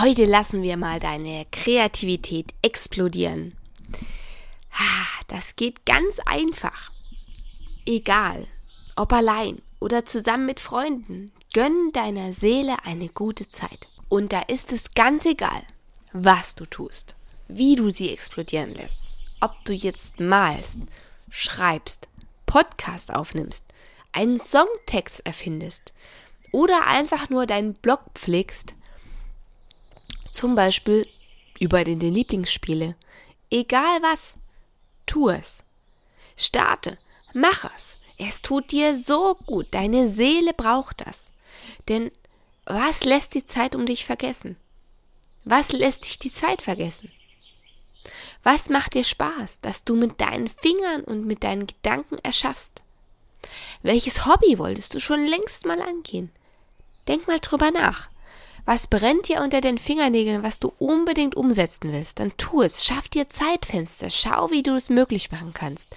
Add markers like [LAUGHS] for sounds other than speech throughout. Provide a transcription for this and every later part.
Heute lassen wir mal deine Kreativität explodieren. Das geht ganz einfach. Egal, ob allein oder zusammen mit Freunden, gönn deiner Seele eine gute Zeit. Und da ist es ganz egal, was du tust, wie du sie explodieren lässt. Ob du jetzt malst, schreibst, Podcast aufnimmst, einen Songtext erfindest oder einfach nur deinen Blog pflegst, zum Beispiel über den, den Lieblingsspiele. Egal was, tu es. Starte, mach es. Es tut dir so gut. Deine Seele braucht das. Denn was lässt die Zeit um dich vergessen? Was lässt dich die Zeit vergessen? Was macht dir Spaß, dass du mit deinen Fingern und mit deinen Gedanken erschaffst? Welches Hobby wolltest du schon längst mal angehen? Denk mal drüber nach. Was brennt dir unter den Fingernägeln, was du unbedingt umsetzen willst? Dann tu es. Schaff dir Zeitfenster. Schau, wie du es möglich machen kannst.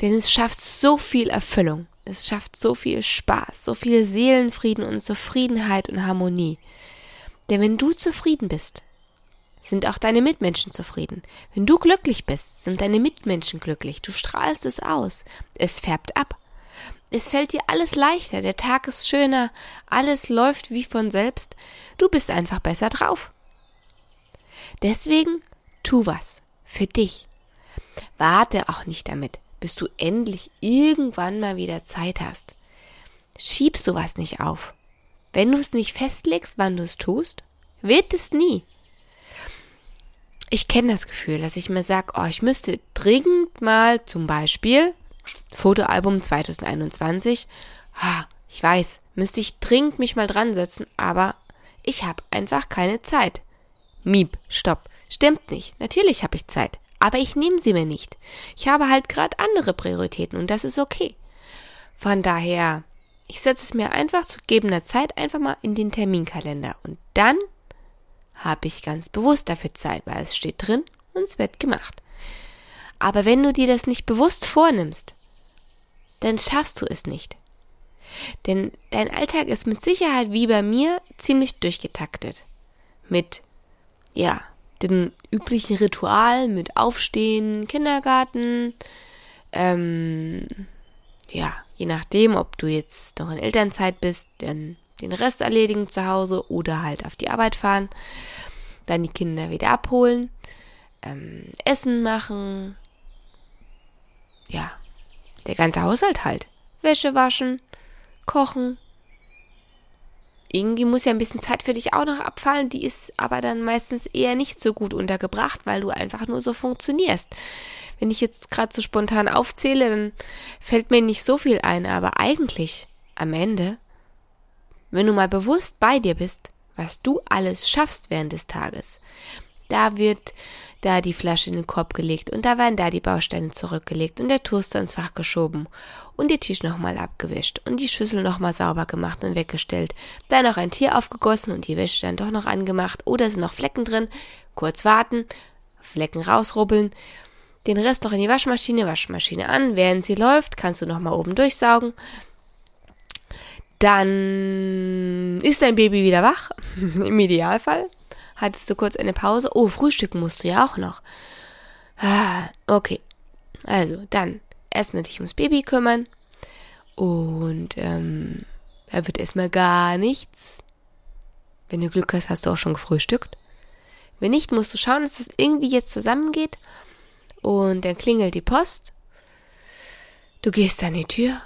Denn es schafft so viel Erfüllung. Es schafft so viel Spaß, so viel Seelenfrieden und Zufriedenheit und Harmonie. Denn wenn du zufrieden bist, sind auch deine Mitmenschen zufrieden. Wenn du glücklich bist, sind deine Mitmenschen glücklich. Du strahlst es aus. Es färbt ab. Es fällt dir alles leichter, der Tag ist schöner, alles läuft wie von selbst, du bist einfach besser drauf. Deswegen tu was für dich. Warte auch nicht damit, bis du endlich irgendwann mal wieder Zeit hast. Schieb sowas nicht auf. Wenn du es nicht festlegst, wann du es tust, wird es nie. Ich kenne das Gefühl, dass ich mir sage, oh, ich müsste dringend mal zum Beispiel Fotoalbum 2021. Ha, ich weiß, müsste ich dringend mich mal dran setzen, aber ich habe einfach keine Zeit. Miep, stopp. Stimmt nicht. Natürlich habe ich Zeit. Aber ich nehme sie mir nicht. Ich habe halt gerade andere Prioritäten und das ist okay. Von daher, ich setze es mir einfach zu gegebener Zeit einfach mal in den Terminkalender und dann habe ich ganz bewusst dafür Zeit, weil es steht drin und es wird gemacht. Aber wenn du dir das nicht bewusst vornimmst, dann schaffst du es nicht. Denn dein Alltag ist mit Sicherheit wie bei mir ziemlich durchgetaktet. Mit, ja, den üblichen Ritual mit Aufstehen, Kindergarten, ähm, ja, je nachdem, ob du jetzt noch in Elternzeit bist, dann den Rest erledigen zu Hause oder halt auf die Arbeit fahren, dann die Kinder wieder abholen, ähm, Essen machen, ja, der ganze Haushalt halt. Wäsche waschen, kochen. Irgendwie muss ja ein bisschen Zeit für dich auch noch abfallen, die ist aber dann meistens eher nicht so gut untergebracht, weil du einfach nur so funktionierst. Wenn ich jetzt gerade so spontan aufzähle, dann fällt mir nicht so viel ein, aber eigentlich am Ende, wenn du mal bewusst bei dir bist, was du alles schaffst während des Tages, da wird da die Flasche in den Korb gelegt und da werden da die Bausteine zurückgelegt und der Toaster ins Fach geschoben und der Tisch nochmal abgewischt und die Schüssel nochmal sauber gemacht und weggestellt, dann noch ein Tier aufgegossen und die Wäsche dann doch noch angemacht oder sind noch Flecken drin, kurz warten, Flecken rausrubbeln, den Rest noch in die Waschmaschine, Waschmaschine an, während sie läuft, kannst du nochmal oben durchsaugen, dann ist dein Baby wieder wach, [LAUGHS] im Idealfall hattest du kurz eine Pause. Oh, frühstücken musst du ja auch noch. Ah, okay. Also, dann erstmal sich ums Baby kümmern. Und ähm, da wird erstmal gar nichts. Wenn du Glück hast, hast du auch schon gefrühstückt. Wenn nicht, musst du schauen, dass das irgendwie jetzt zusammengeht. Und dann klingelt die Post. Du gehst an die Tür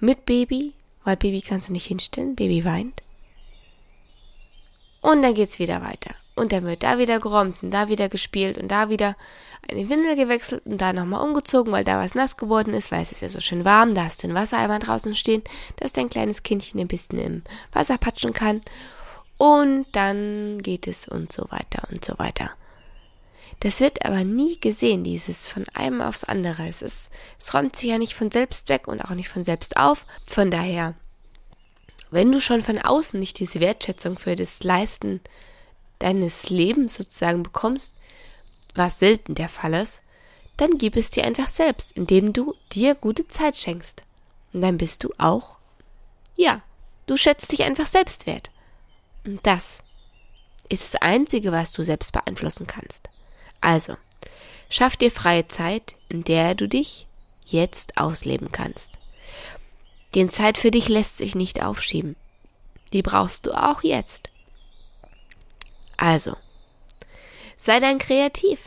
mit Baby, weil Baby kannst du nicht hinstellen. Baby weint. Und dann geht's wieder weiter. Und dann wird da wieder geräumt und da wieder gespielt und da wieder eine Windel gewechselt und da nochmal umgezogen, weil da was nass geworden ist, weil es ist ja so schön warm, da hast du einen Wassereimer draußen stehen, dass dein kleines Kindchen ein bisschen im Wasser patschen kann. Und dann geht es und so weiter und so weiter. Das wird aber nie gesehen, dieses von einem aufs andere. Es ist, es räumt sich ja nicht von selbst weg und auch nicht von selbst auf. Von daher, wenn du schon von außen nicht diese Wertschätzung für das Leisten deines Lebens sozusagen bekommst, was selten der Fall ist, dann gib es dir einfach selbst, indem du dir gute Zeit schenkst. Und dann bist du auch, ja, du schätzt dich einfach selbst wert. Und das ist das Einzige, was du selbst beeinflussen kannst. Also, schaff dir freie Zeit, in der du dich jetzt ausleben kannst. Den Zeit für dich lässt sich nicht aufschieben. Die brauchst du auch jetzt. Also, sei dann kreativ.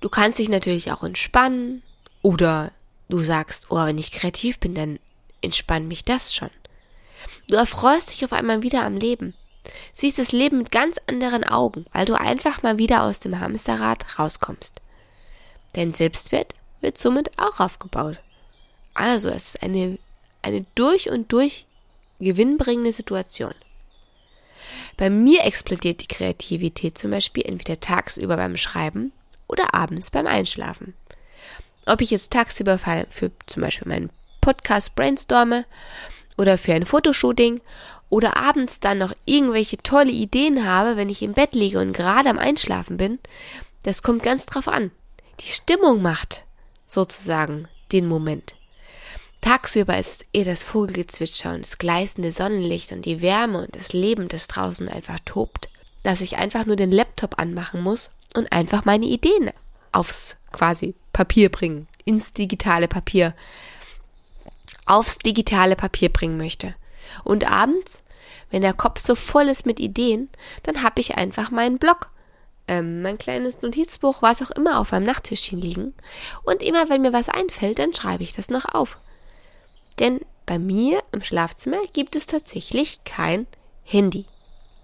Du kannst dich natürlich auch entspannen oder du sagst, oh, wenn ich kreativ bin, dann entspannt mich das schon. Du erfreust dich auf einmal wieder am Leben siehst das Leben mit ganz anderen Augen, weil du einfach mal wieder aus dem Hamsterrad rauskommst. Dein Selbstwert wird somit auch aufgebaut. Also es ist eine, eine durch und durch gewinnbringende Situation. Bei mir explodiert die Kreativität zum Beispiel entweder tagsüber beim Schreiben oder abends beim Einschlafen. Ob ich jetzt tagsüber für zum Beispiel meinen Podcast brainstorme oder für ein Fotoshooting oder abends dann noch irgendwelche tolle Ideen habe, wenn ich im Bett liege und gerade am Einschlafen bin, das kommt ganz drauf an. Die Stimmung macht sozusagen den Moment. Tagsüber ist es eher das Vogelgezwitscher und das gleißende Sonnenlicht und die Wärme und das Leben, das draußen einfach tobt, dass ich einfach nur den Laptop anmachen muss und einfach meine Ideen aufs quasi Papier bringen, ins digitale Papier, aufs digitale Papier bringen möchte. Und abends, wenn der Kopf so voll ist mit Ideen, dann habe ich einfach meinen Blog, ähm, mein kleines Notizbuch, was auch immer auf meinem Nachttischchen liegen. Und immer wenn mir was einfällt, dann schreibe ich das noch auf. Denn bei mir im Schlafzimmer gibt es tatsächlich kein Handy.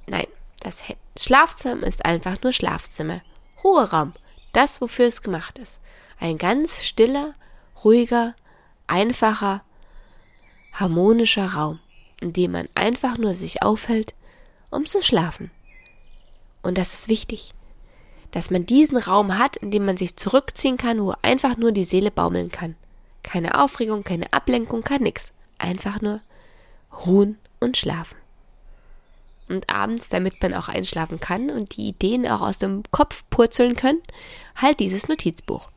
Nein, das Schlafzimmer ist einfach nur Schlafzimmer. Ruheraum. Das, wofür es gemacht ist. Ein ganz stiller, ruhiger, einfacher, harmonischer Raum in dem man einfach nur sich aufhält, um zu schlafen. Und das ist wichtig, dass man diesen Raum hat, in dem man sich zurückziehen kann, wo einfach nur die Seele baumeln kann. Keine Aufregung, keine Ablenkung, kein nix. Einfach nur ruhen und schlafen. Und abends, damit man auch einschlafen kann und die Ideen auch aus dem Kopf purzeln können, halt dieses Notizbuch.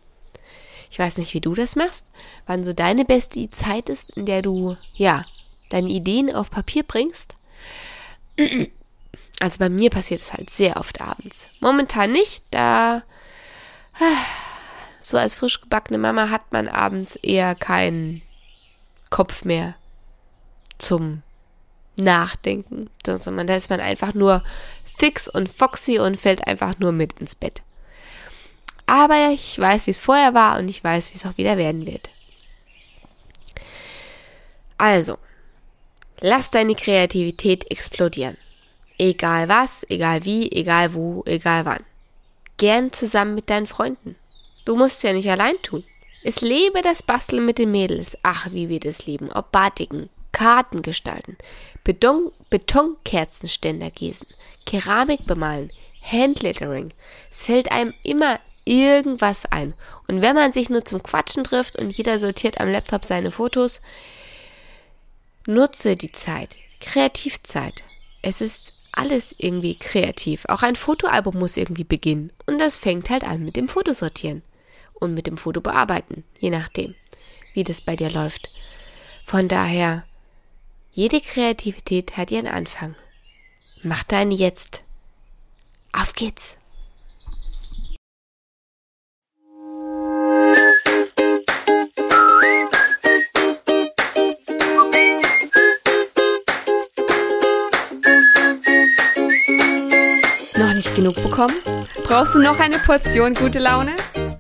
Ich weiß nicht, wie du das machst, wann so deine beste Zeit ist, in der du, ja, deine Ideen auf Papier bringst. [CLEARS THROAT] Also bei mir passiert es halt sehr oft abends. Momentan nicht, da so als frisch gebackene Mama hat man abends eher keinen Kopf mehr zum Nachdenken, sondern da ist man einfach nur fix und foxy und fällt einfach nur mit ins Bett. Aber ich weiß, wie es vorher war und ich weiß, wie es auch wieder werden wird. Also, Lass deine Kreativität explodieren. Egal was, egal wie, egal wo, egal wann. Gern zusammen mit deinen Freunden. Du musst ja nicht allein tun. Es lebe das Basteln mit den Mädels. Ach, wie wir das lieben. Ob Batiken, Karten gestalten, Beton, Betonkerzenständer gießen, Keramik bemalen, Handlettering. Es fällt einem immer irgendwas ein. Und wenn man sich nur zum Quatschen trifft und jeder sortiert am Laptop seine Fotos, Nutze die Zeit, Kreativzeit. Es ist alles irgendwie kreativ. Auch ein Fotoalbum muss irgendwie beginnen. Und das fängt halt an mit dem Fotosortieren und mit dem Fotobearbeiten, je nachdem, wie das bei dir läuft. Von daher, jede Kreativität hat ihren Anfang. Mach deine jetzt. Auf geht's! genug bekommen? Brauchst du noch eine Portion gute Laune?